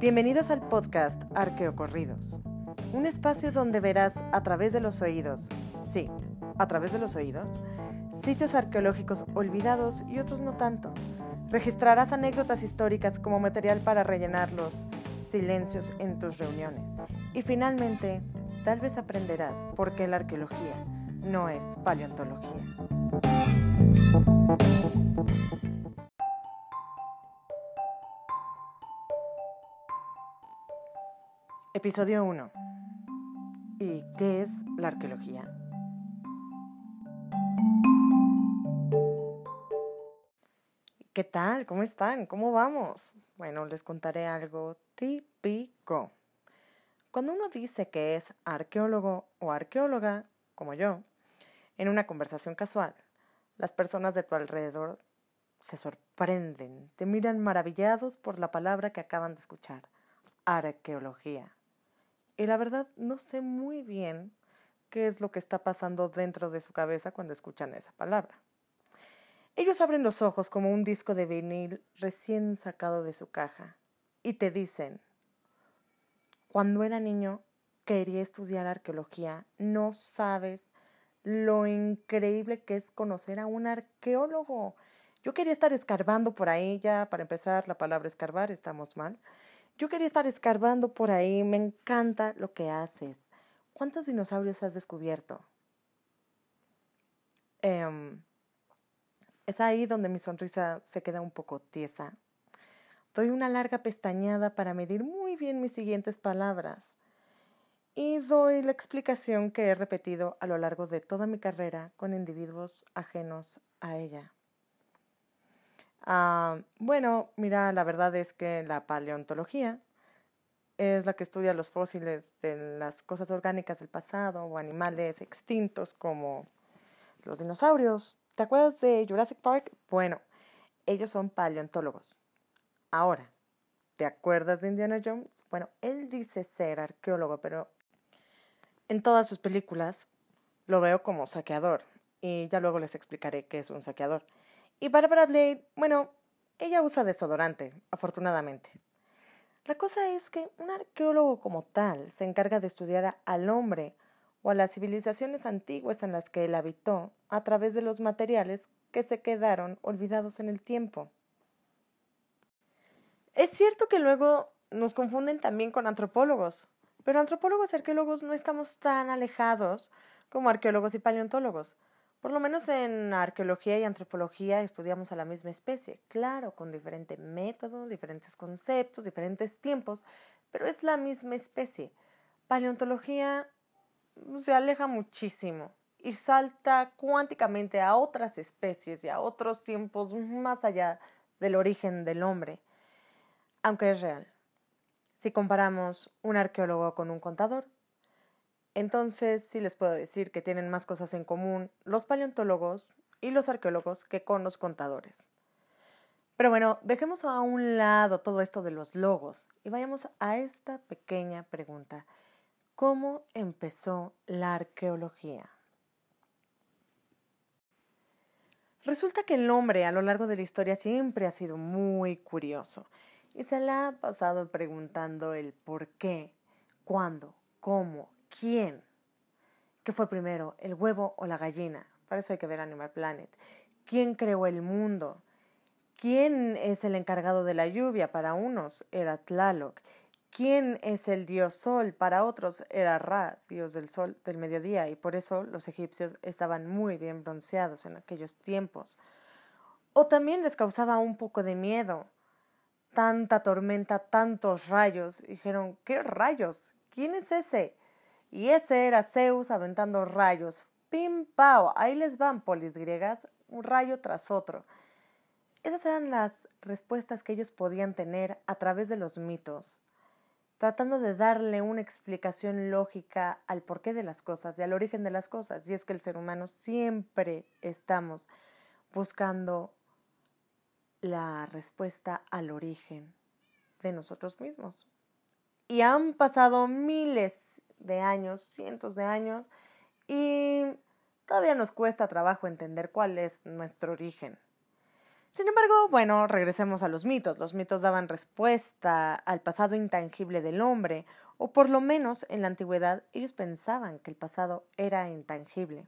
Bienvenidos al podcast Arqueocorridos, un espacio donde verás a través de los oídos, sí, a través de los oídos, sitios arqueológicos olvidados y otros no tanto. Registrarás anécdotas históricas como material para rellenar los silencios en tus reuniones. Y finalmente, tal vez aprenderás por qué la arqueología no es paleontología. Episodio 1. ¿Y qué es la arqueología? ¿Qué tal? ¿Cómo están? ¿Cómo vamos? Bueno, les contaré algo típico. Cuando uno dice que es arqueólogo o arqueóloga, como yo, en una conversación casual, las personas de tu alrededor se sorprenden, te miran maravillados por la palabra que acaban de escuchar, arqueología. Y la verdad no sé muy bien qué es lo que está pasando dentro de su cabeza cuando escuchan esa palabra. Ellos abren los ojos como un disco de vinil recién sacado de su caja y te dicen, cuando era niño quería estudiar arqueología, no sabes lo increíble que es conocer a un arqueólogo. Yo quería estar escarbando por ahí, ya para empezar la palabra escarbar, estamos mal. Yo quería estar escarbando por ahí, me encanta lo que haces. ¿Cuántos dinosaurios has descubierto? Em, es ahí donde mi sonrisa se queda un poco tiesa. Doy una larga pestañada para medir muy bien mis siguientes palabras y doy la explicación que he repetido a lo largo de toda mi carrera con individuos ajenos a ella. Ah, bueno, mira, la verdad es que la paleontología es la que estudia los fósiles de las cosas orgánicas del pasado o animales extintos como los dinosaurios. ¿Te acuerdas de Jurassic Park? Bueno, ellos son paleontólogos. Ahora, ¿te acuerdas de Indiana Jones? Bueno, él dice ser arqueólogo, pero en todas sus películas lo veo como saqueador. Y ya luego les explicaré qué es un saqueador. Y Barbara Blade, bueno, ella usa desodorante, afortunadamente. La cosa es que un arqueólogo como tal se encarga de estudiar al hombre o a las civilizaciones antiguas en las que él habitó a través de los materiales que se quedaron olvidados en el tiempo. Es cierto que luego nos confunden también con antropólogos, pero antropólogos y arqueólogos no estamos tan alejados como arqueólogos y paleontólogos. Por lo menos en arqueología y antropología estudiamos a la misma especie, claro, con diferente método, diferentes conceptos, diferentes tiempos, pero es la misma especie. Paleontología se aleja muchísimo y salta cuánticamente a otras especies y a otros tiempos más allá del origen del hombre, aunque es real. Si comparamos un arqueólogo con un contador, entonces sí les puedo decir que tienen más cosas en común los paleontólogos y los arqueólogos que con los contadores. Pero bueno, dejemos a un lado todo esto de los logos y vayamos a esta pequeña pregunta. ¿Cómo empezó la arqueología? Resulta que el hombre a lo largo de la historia siempre ha sido muy curioso y se la ha pasado preguntando el por qué, cuándo, cómo, quién. ¿Qué fue primero, el huevo o la gallina? Para eso hay que ver Animal Planet. ¿Quién creó el mundo? ¿Quién es el encargado de la lluvia? Para unos era Tlaloc. ¿Quién es el dios sol? Para otros era Ra, dios del sol del mediodía, y por eso los egipcios estaban muy bien bronceados en aquellos tiempos. O también les causaba un poco de miedo. Tanta tormenta, tantos rayos. Dijeron, ¿qué rayos? ¿Quién es ese? Y ese era Zeus aventando rayos. ¡Pim, pao! Ahí les van, polis griegas, un rayo tras otro. Esas eran las respuestas que ellos podían tener a través de los mitos, tratando de darle una explicación lógica al porqué de las cosas y al origen de las cosas. Y es que el ser humano siempre estamos buscando la respuesta al origen de nosotros mismos. Y han pasado miles de años, cientos de años, y todavía nos cuesta trabajo entender cuál es nuestro origen. Sin embargo, bueno, regresemos a los mitos. Los mitos daban respuesta al pasado intangible del hombre, o por lo menos en la antigüedad ellos pensaban que el pasado era intangible.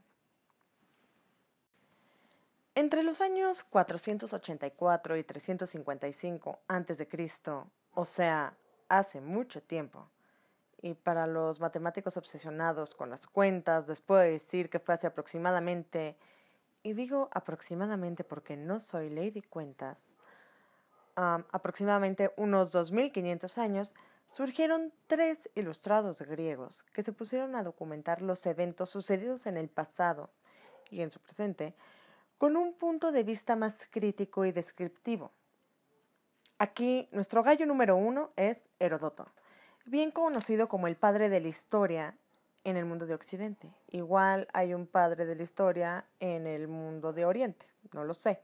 Entre los años 484 y 355 a.C., o sea, hace mucho tiempo, y para los matemáticos obsesionados con las cuentas, después de decir que fue hace aproximadamente y digo aproximadamente porque no soy Lady Cuentas, aproximadamente unos 2500 años, surgieron tres ilustrados griegos que se pusieron a documentar los eventos sucedidos en el pasado y en su presente con un punto de vista más crítico y descriptivo. Aquí nuestro gallo número uno es Herodoto, bien conocido como el padre de la historia en el mundo de Occidente. Igual hay un padre de la historia en el mundo de Oriente, no lo sé.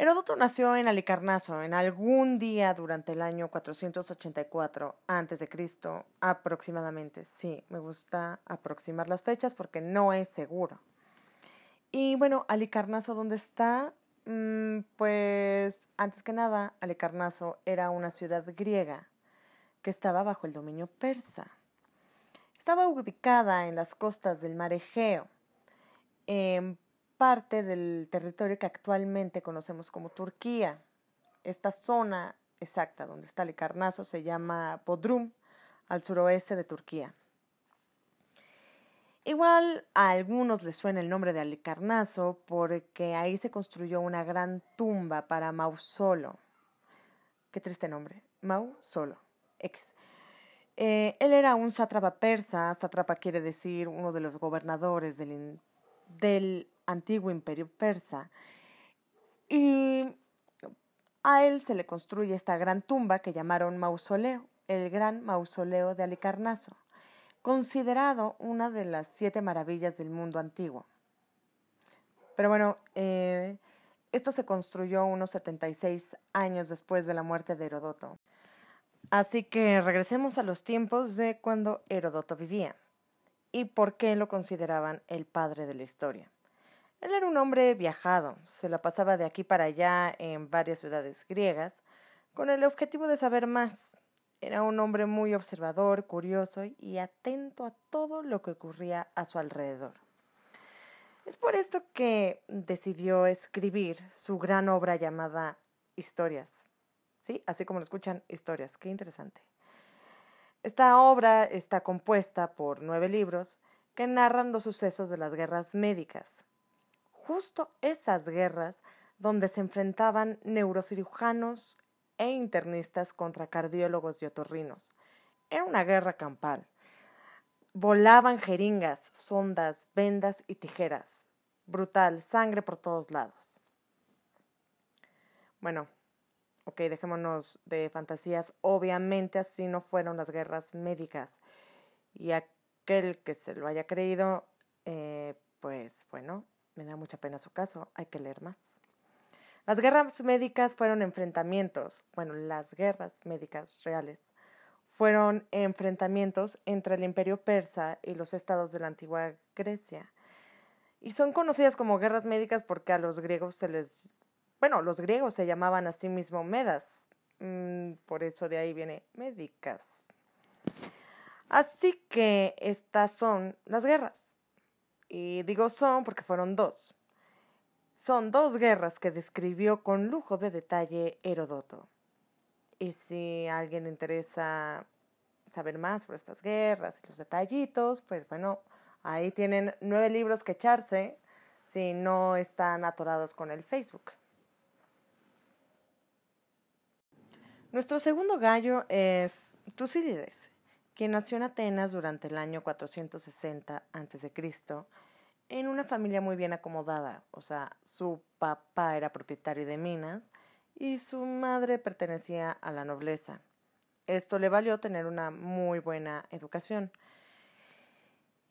Heródoto nació en Alicarnaso en algún día durante el año 484 a.C. aproximadamente. Sí, me gusta aproximar las fechas porque no es seguro. Y bueno, Alicarnaso, ¿dónde está? Mm, pues antes que nada, Alicarnaso era una ciudad griega que estaba bajo el dominio persa. Estaba ubicada en las costas del mar Egeo, en parte del territorio que actualmente conocemos como Turquía. Esta zona exacta donde está el se llama Bodrum, al suroeste de Turquía. Igual a algunos les suena el nombre de Alicarnaso porque ahí se construyó una gran tumba para Mausolo. Qué triste nombre, Mausolo. Eh, él era un sátrapa persa, sátrapa quiere decir uno de los gobernadores del, del antiguo imperio persa, y a él se le construye esta gran tumba que llamaron mausoleo, el gran mausoleo de Alicarnaso, considerado una de las siete maravillas del mundo antiguo. Pero bueno, eh, esto se construyó unos 76 años después de la muerte de Herodoto. Así que regresemos a los tiempos de cuando Herodoto vivía y por qué lo consideraban el padre de la historia. Él era un hombre viajado, se la pasaba de aquí para allá en varias ciudades griegas con el objetivo de saber más. Era un hombre muy observador, curioso y atento a todo lo que ocurría a su alrededor. Es por esto que decidió escribir su gran obra llamada Historias, ¿sí? Así como lo escuchan, historias. Qué interesante. Esta obra está compuesta por nueve libros que narran los sucesos de las guerras médicas. Justo esas guerras donde se enfrentaban neurocirujanos e internistas contra cardiólogos y otorrinos. Era una guerra campal. Volaban jeringas, sondas, vendas y tijeras. Brutal, sangre por todos lados. Bueno, ok, dejémonos de fantasías, obviamente así no fueron las guerras médicas. Y aquel que se lo haya creído, eh, pues bueno, me da mucha pena su caso, hay que leer más. Las guerras médicas fueron enfrentamientos, bueno, las guerras médicas reales fueron enfrentamientos entre el imperio persa y los estados de la antigua Grecia. Y son conocidas como guerras médicas porque a los griegos se les bueno, los griegos se llamaban a sí mismos Medas, mm, por eso de ahí viene médicas. Así que estas son las guerras. Y digo son porque fueron dos. Son dos guerras que describió con lujo de detalle Herodoto. Y si a alguien le interesa saber más sobre estas guerras y los detallitos, pues bueno, ahí tienen nueve libros que echarse si no están atorados con el Facebook. Nuestro segundo gallo es Tucídides, quien nació en Atenas durante el año 460 a.C. en una familia muy bien acomodada, o sea, su papá era propietario de minas y su madre pertenecía a la nobleza. Esto le valió tener una muy buena educación.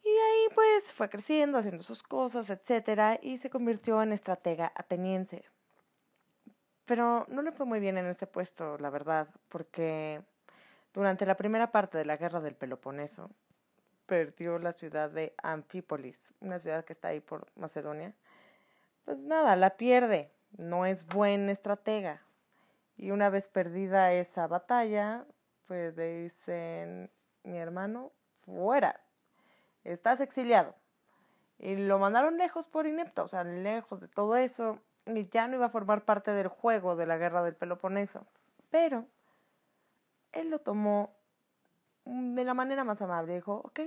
Y ahí pues fue creciendo, haciendo sus cosas, etc. y se convirtió en estratega ateniense. Pero no le fue muy bien en ese puesto, la verdad, porque durante la primera parte de la guerra del Peloponeso perdió la ciudad de Anfípolis, una ciudad que está ahí por Macedonia. Pues nada, la pierde. no es buen estratega. Y una vez perdida esa batalla, pues le dicen, mi hermano, fuera, estás exiliado. Y lo mandaron lejos por inepto, o sea, lejos de todo eso, ya no iba a formar parte del juego de la guerra del Peloponeso. Pero él lo tomó de la manera más amable. Dijo, ok,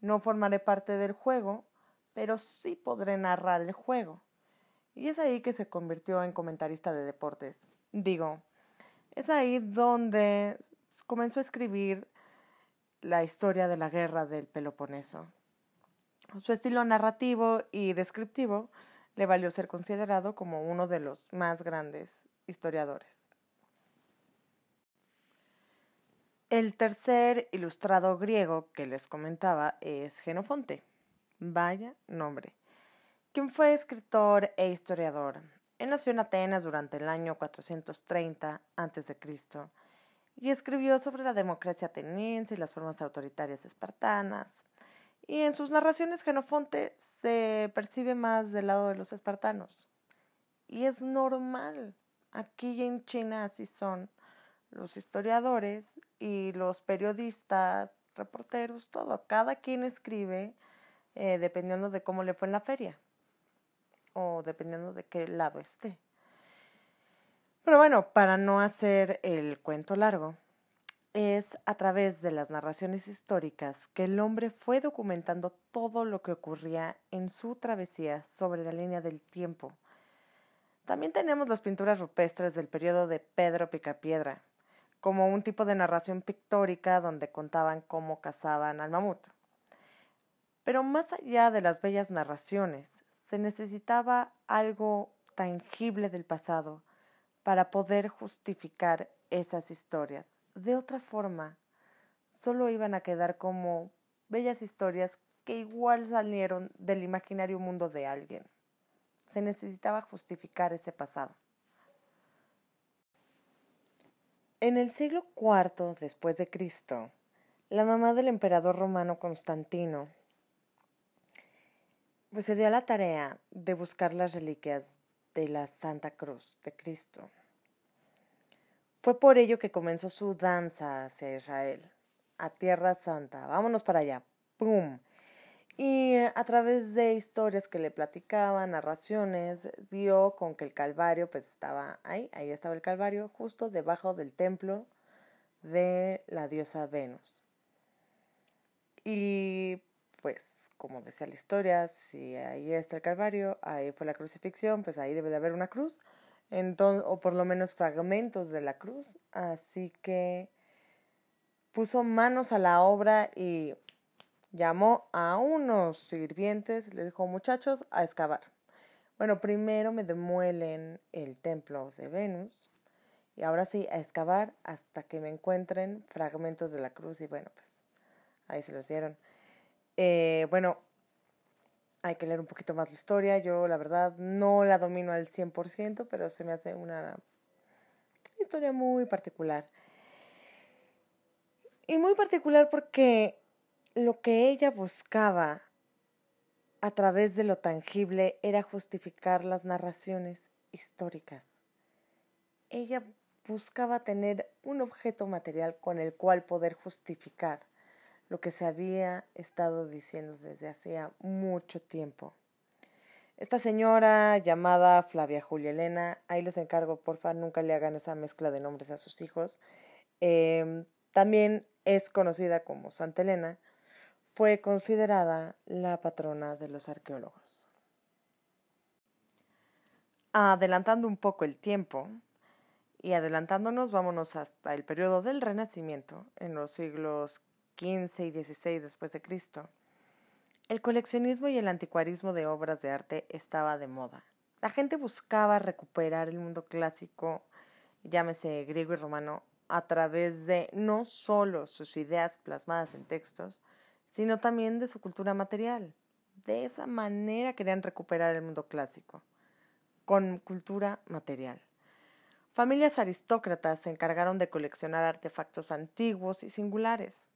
no formaré parte del juego, pero sí podré narrar el juego. Y es ahí que se convirtió en comentarista de deportes. Digo, es ahí donde comenzó a escribir la historia de la guerra del Peloponeso. Su estilo narrativo y descriptivo le valió ser considerado como uno de los más grandes historiadores. El tercer ilustrado griego que les comentaba es Genofonte. Vaya nombre. Quien fue escritor e historiador. Él nació en Atenas durante el año 430 a.C. y escribió sobre la democracia ateniense y las formas autoritarias espartanas. Y en sus narraciones Genofonte se percibe más del lado de los espartanos. Y es normal. Aquí en China así son los historiadores y los periodistas, reporteros, todo. Cada quien escribe eh, dependiendo de cómo le fue en la feria o dependiendo de qué lado esté. Pero bueno, para no hacer el cuento largo, es a través de las narraciones históricas que el hombre fue documentando todo lo que ocurría en su travesía sobre la línea del tiempo. También tenemos las pinturas rupestres del periodo de Pedro Picapiedra, como un tipo de narración pictórica donde contaban cómo cazaban al mamut. Pero más allá de las bellas narraciones, se necesitaba algo tangible del pasado para poder justificar esas historias. De otra forma, solo iban a quedar como bellas historias que igual salieron del imaginario mundo de alguien. Se necesitaba justificar ese pasado. En el siglo IV después de Cristo, la mamá del emperador romano Constantino pues se dio a la tarea de buscar las reliquias de la Santa Cruz de Cristo. Fue por ello que comenzó su danza hacia Israel, a Tierra Santa. Vámonos para allá. ¡Pum! Y eh, a través de historias que le platicaban, narraciones, vio con que el Calvario pues estaba ahí, ahí estaba el Calvario, justo debajo del templo de la diosa Venus. Y pues, como decía la historia, si ahí está el Calvario, ahí fue la crucifixión, pues ahí debe de haber una cruz, entonces, o por lo menos fragmentos de la cruz. Así que puso manos a la obra y llamó a unos sirvientes, le dijo, muchachos, a excavar. Bueno, primero me demuelen el templo de Venus y ahora sí, a excavar hasta que me encuentren fragmentos de la cruz y bueno, pues ahí se los dieron. Eh, bueno, hay que leer un poquito más la historia. Yo, la verdad, no la domino al 100%, pero se me hace una historia muy particular. Y muy particular porque lo que ella buscaba a través de lo tangible era justificar las narraciones históricas. Ella buscaba tener un objeto material con el cual poder justificar lo que se había estado diciendo desde hacía mucho tiempo. Esta señora llamada Flavia Julia Elena, ahí les encargo, porfa, nunca le hagan esa mezcla de nombres a sus hijos. Em, también es conocida como Santa Elena, fue considerada la patrona de los arqueólogos. Adelantando un poco el tiempo y adelantándonos, vámonos hasta el periodo del Renacimiento, en los siglos 15 y 16 después de Cristo, el coleccionismo y el anticuarismo de obras de arte estaba de moda. La gente buscaba recuperar el mundo clásico, llámese griego y romano, a través de no solo sus ideas plasmadas en textos, sino también de su cultura material. De esa manera querían recuperar el mundo clásico, con cultura material. Familias aristócratas se encargaron de coleccionar artefactos antiguos y singulares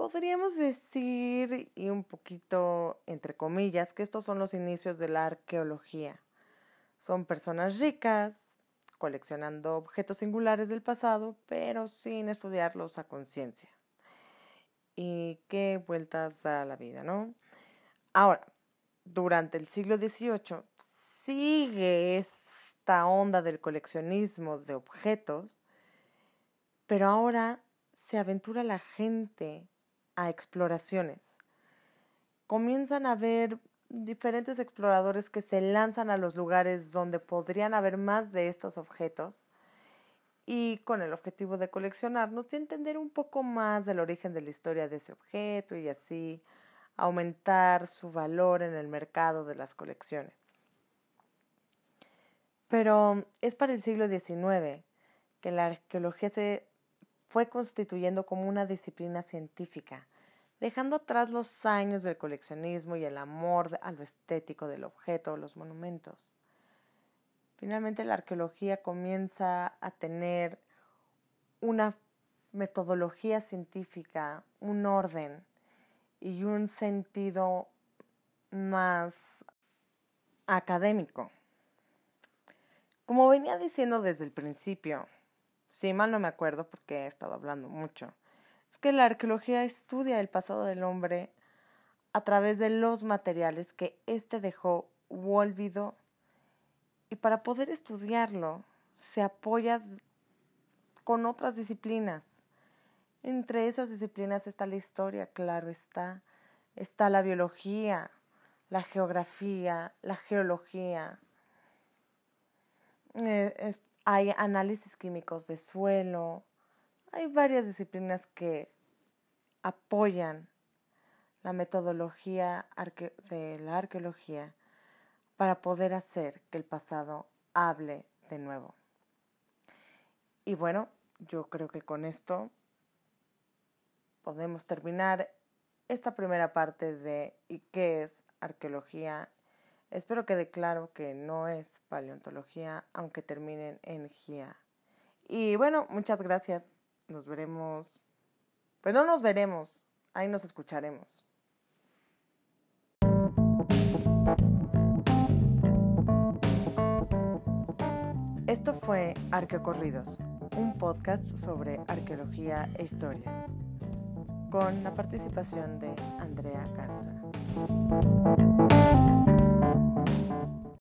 podríamos decir, y un poquito entre comillas, que estos son los inicios de la arqueología. Son personas ricas, coleccionando objetos singulares del pasado, pero sin estudiarlos a conciencia. Y qué vueltas da la vida, ¿no? Ahora, durante el siglo XVIII sigue esta onda del coleccionismo de objetos, pero ahora se aventura la gente a exploraciones. Comienzan a ver diferentes exploradores que se lanzan a los lugares donde podrían haber más de estos objetos y con el objetivo de coleccionarnos y entender un poco más del origen de la historia de ese objeto y así aumentar su valor en el mercado de las colecciones. Pero es para el siglo XIX que la arqueología se fue constituyendo como una disciplina científica dejando atrás los años del coleccionismo y el amor a lo estético del objeto o los monumentos. Finalmente la arqueología comienza a tener una metodología científica, un orden y un sentido más académico. Como venía diciendo desde el principio, si mal no me acuerdo porque he estado hablando mucho, es que la arqueología estudia el pasado del hombre a través de los materiales que éste dejó u olvidó. Y para poder estudiarlo se apoya con otras disciplinas. Entre esas disciplinas está la historia, claro está, está la biología, la geografía, la geología, eh, hay análisis químicos de suelo, hay varias disciplinas que apoyan la metodología de la arqueología para poder hacer que el pasado hable de nuevo. Y bueno, yo creo que con esto podemos terminar esta primera parte de ¿y qué es arqueología? Espero quede claro que no es paleontología, aunque terminen en GIA. Y bueno, muchas gracias. Nos veremos. Pues no nos veremos. Ahí nos escucharemos. Esto fue Arqueocorridos, un podcast sobre arqueología e historias, con la participación de Andrea Garza.